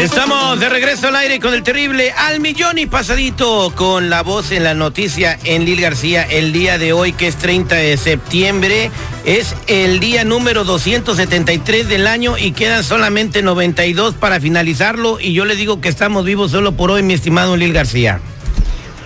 Estamos de regreso al aire con el terrible al millón y pasadito con la voz en la noticia en Lil García el día de hoy que es 30 de septiembre. Es el día número 273 del año y quedan solamente 92 para finalizarlo y yo le digo que estamos vivos solo por hoy mi estimado Lil García.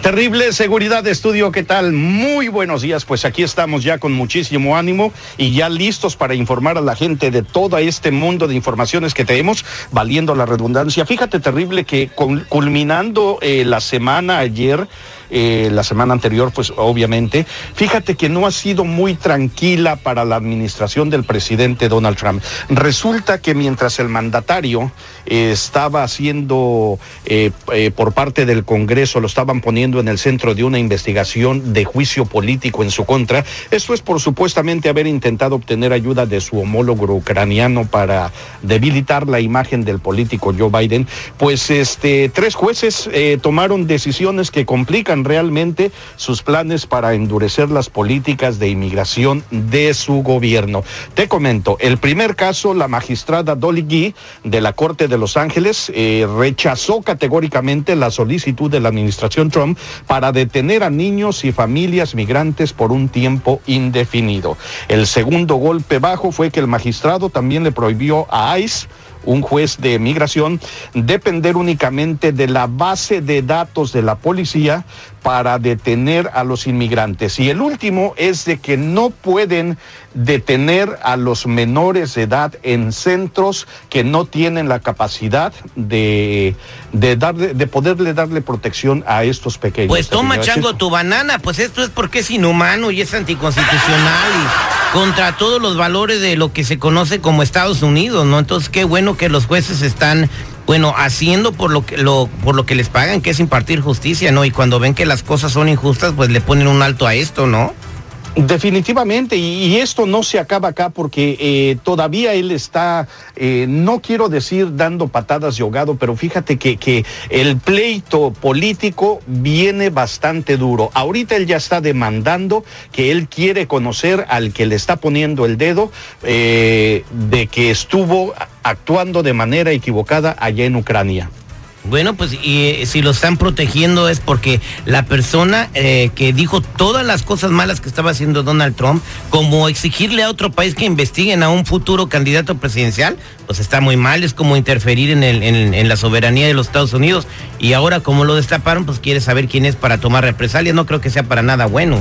Terrible seguridad de estudio, ¿qué tal? Muy buenos días, pues aquí estamos ya con muchísimo ánimo y ya listos para informar a la gente de todo este mundo de informaciones que tenemos, valiendo la redundancia. Fíjate, terrible, que culminando eh, la semana ayer, eh, la semana anterior, pues obviamente. Fíjate que no ha sido muy tranquila para la administración del presidente Donald Trump. Resulta que mientras el mandatario eh, estaba haciendo eh, por parte del Congreso, lo estaban poniendo en el centro de una investigación de juicio político en su contra, esto es por supuestamente haber intentado obtener ayuda de su homólogo ucraniano para debilitar la imagen del político Joe Biden, pues este tres jueces tomaron decisiones que complican realmente sus planes para endurecer las políticas de inmigración de su gobierno. Te comento, el primer caso, la magistrada Dolly Gee de la Corte de Los Ángeles eh, rechazó categóricamente la solicitud de la administración Trump para detener a niños y familias migrantes por un tiempo indefinido. El segundo golpe bajo fue que el magistrado también le prohibió a ICE un juez de migración depender únicamente de la base de datos de la policía para detener a los inmigrantes. Y el último es de que no pueden detener a los menores de edad en centros que no tienen la capacidad de, de, darle, de poderle darle protección a estos pequeños. Pues toma, chango, tu banana. Pues esto es porque es inhumano y es anticonstitucional y contra todos los valores de lo que se conoce como Estados Unidos, ¿no? Entonces, qué bueno que los jueces están bueno, haciendo por lo que por lo que les pagan, que es impartir justicia, ¿no? Y cuando ven que las cosas son injustas, pues le ponen un alto a esto, ¿no? Definitivamente, y, esto no se acaba acá porque eh, todavía él está, eh, no quiero decir dando patadas de ahogado, pero fíjate que, que, el pleito político viene bastante duro. Ahorita él ya está demandando que él quiere conocer al que le está poniendo el dedo eh, de que estuvo actuando de manera equivocada allá en Ucrania. Bueno, pues y eh, si lo están protegiendo es porque la persona eh, que dijo todas las cosas malas que estaba haciendo Donald Trump, como exigirle a otro país que investiguen a un futuro candidato presidencial, pues está muy mal, es como interferir en, en, la soberanía de los Estados Unidos. Y ahora como lo destaparon, pues quiere saber quién es para tomar represalias, no creo que sea para nada bueno.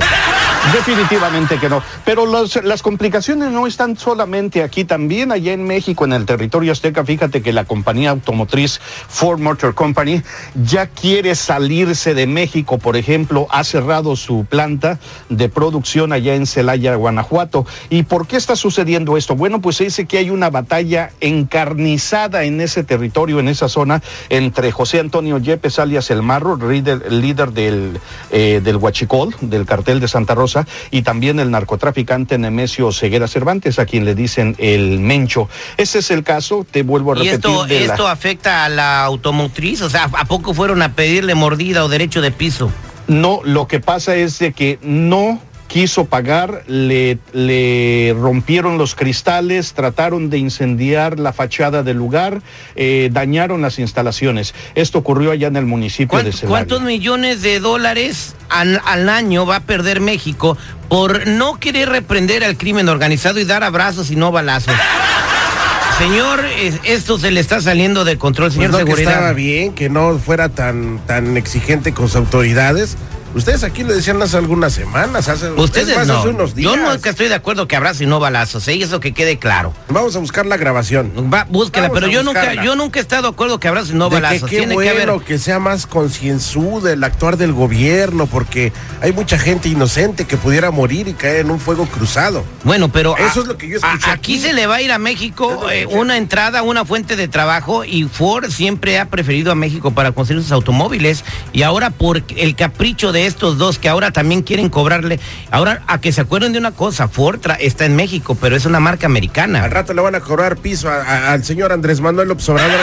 Definitivamente que no. Pero las complicaciones no están solamente aquí, también allá en México, en el territorio azteca. Fíjate que la compañía automotriz Ford Motor Company ya quiere salirse de México, por ejemplo, ha cerrado su planta de producción allá en Celaya, Guanajuato. ¿Y por qué está sucediendo esto? Bueno, pues se dice que hay una batalla encarnizada en ese territorio, en esa zona, entre José Antonio Yepes, alias El Marro, líder, del, eh, del Huachicol, del cartel de Santa Rosa y también el narcotraficante Nemesio Ceguera Cervantes, a quien le dicen el Mencho. Ese es el caso, te vuelvo a repetir. ¿Y esto, esto afecta a la automotriz? O sea, ¿a poco fueron a pedirle mordida o derecho de piso? No, lo que pasa es de que no quiso pagar, le, le, rompieron los cristales, trataron de incendiar la fachada del lugar, eh, dañaron las instalaciones. Esto ocurrió allá en el municipio de Celaya. ¿Cuántos millones de dólares al, al, año va a perder México por no querer reprender al crimen organizado y dar abrazos y no balazos? Señor, esto se le está saliendo de control, señor pues seguridad. Que estaba bien que no fuera tan, tan exigente con sus autoridades Ustedes aquí le decían hace algunas semanas, hace, Ustedes no. unos días. Yo nunca estoy de acuerdo que habrá si no balazos, ¿eh? eso que quede claro. Vamos a buscar la grabación. Va, búsquela, pero yo nunca, yo nunca he estado de acuerdo que habrá si no balazos. Que qué Tiene bueno que, que sea más concienzudo el actuar del gobierno, porque hay mucha gente inocente que pudiera morir y caer en un fuego cruzado. Bueno, pero eso es lo que yo escuché. aquí, se le va a ir a México eh, una entrada, una fuente de trabajo y Ford siempre ha preferido a México para construir sus automóviles y ahora por el capricho de de estos dos que ahora también quieren cobrarle. Ahora, a que se acuerden de una cosa, Ford tra- está en México, pero es una marca americana. Al rato le van a cobrar piso a- a- al señor Andrés Manuel López Obrador.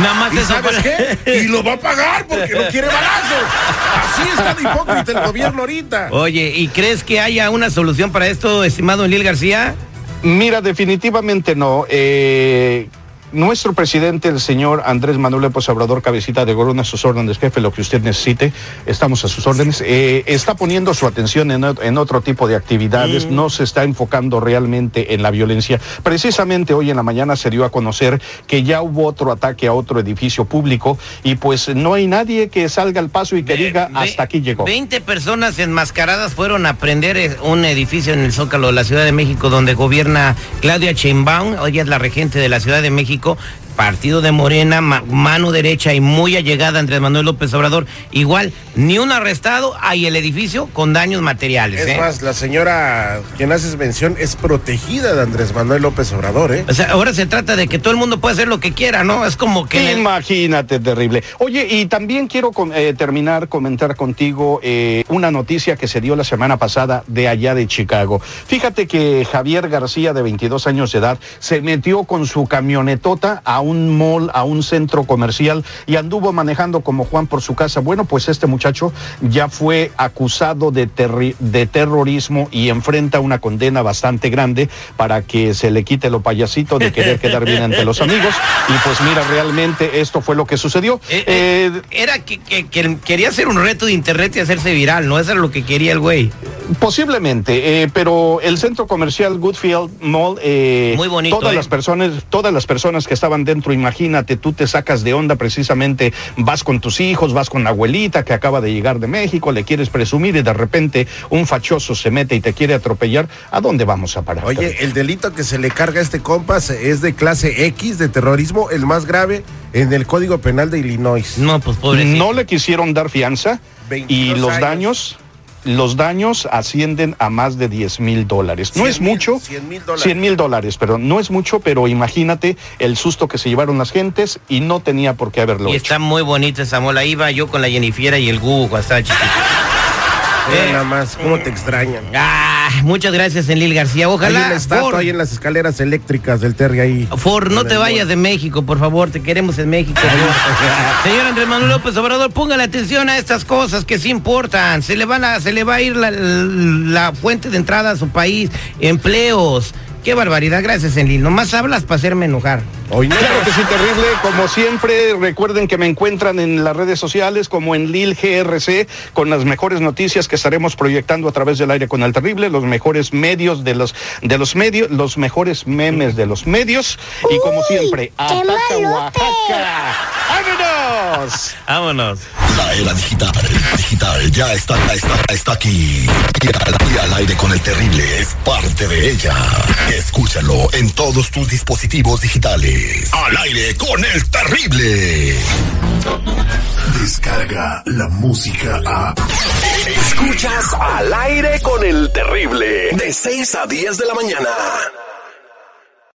Nada más ¿Y sabes para- qué? Y lo va a pagar porque no quiere balazos. Así está de hipócrita el gobierno ahorita. Oye, ¿y crees que haya una solución para esto, estimado Lil García? Mira, definitivamente no. Eh, nuestro presidente, el señor Andrés Manuel López Obrador, cabecita de Gorona, a sus órdenes, jefe, lo que usted necesite, estamos a sus órdenes. Eh, está poniendo su atención en, en otro tipo de actividades, no se está enfocando realmente en la violencia. Precisamente hoy en la mañana se dio a conocer que ya hubo otro ataque a otro edificio público y pues no hay nadie que salga al paso y que diga Ve- hasta aquí llegó. 20 personas enmascaradas fueron a prender eh, un edificio en el Zócalo de la Ciudad de México donde gobierna Claudia Sheinbaum, ella es la regente de la Ciudad de México, México partido de Morena, ma- mano derecha y muy allegada a Andrés Manuel López Obrador. Igual, ni un arrestado, hay el edificio con daños materiales. Es ¿eh? más, la señora quien haces mención es protegida de Andrés Manuel López Obrador, ¿eh? O sea, ahora se trata de que todo el mundo pueda hacer lo que quiera, ¿no? Es como que... el- Imagínate, terrible. Oye, y también quiero com- eh, terminar, comentar contigo eh, una noticia que se dio la semana pasada de allá de Chicago. Fíjate que Javier García, de 22 años de edad, se metió con su camionetota a un mall, a un centro comercial y anduvo manejando como Juan por su casa. Bueno, pues este muchacho ya fue acusado de, terri- de terrorismo y enfrenta una condena bastante grande para que se le quite lo payasito de querer quedar bien ante los amigos. Y pues mira, realmente esto fue lo que sucedió. Eh, Eh, eh, era que, que- que quería hacer un reto de internet y hacerse viral, ¿no? Eso era lo que quería el güey. Posiblemente, eh, pero el centro comercial Goodfield Mall, eh, Muy bonito, todas ¿eh? las personas, todas las personas que estaban dentro, imagínate, tú te sacas de onda precisamente, vas con tus hijos, vas con la abuelita que acaba de llegar de México, le quieres presumir y de repente un fachoso se mete y te quiere atropellar, ¿a dónde vamos a parar? Oye, el delito que se le carga a este compas es de clase X de terrorismo, el más grave en el Código Penal de Illinois. No, pues pobrecito. no le quisieron dar fianza y 22 los años. daños los daños ascienden a más de 10 mil dólares. No 100 es mucho. 100 mil dólares. 100 mil dólares, pero no es mucho, pero imagínate el susto que se llevaron las gentes y no tenía por qué haberlo Y hecho. está muy bonita esa mola. Iba yo con la Jennifiera y el Gu cuando estaba chiquito. Mira Eh. nada más, cómo te extrañan. Ah, muchas gracias, Enlil García. Ojalá. Ford, ahí en las escaleras eléctricas del Terry ahí. Ford, no te vayas de México, por favor. Te queremos en México. Señor Andrés Manuel López Obrador, póngale atención a estas cosas que sí importan. Se le, van a, se le va a ir la, la fuente de entrada a su país, empleos. Qué barbaridad. Gracias, Enlil. Nomás hablas para hacerme enojar. Hoy no. Claro que sí, terrible. Como siempre, recuerden que me encuentran en las redes sociales como en Lil GRC con las mejores noticias que estaremos proyectando a través del aire con el terrible, los mejores medios de los de los medios, los mejores memes de los medios y como siempre, ataca Oaxaca. ¡Vámonos! Vámonos. La era digital, digital, ya está, está, está aquí. Y al, y al aire con el terrible es parte de ella. Escúchalo en todos tus dispositivos digitales. Al aire con el terrible. Descarga la música a. Escuchas al aire con el terrible. De 6 a 10 de la mañana.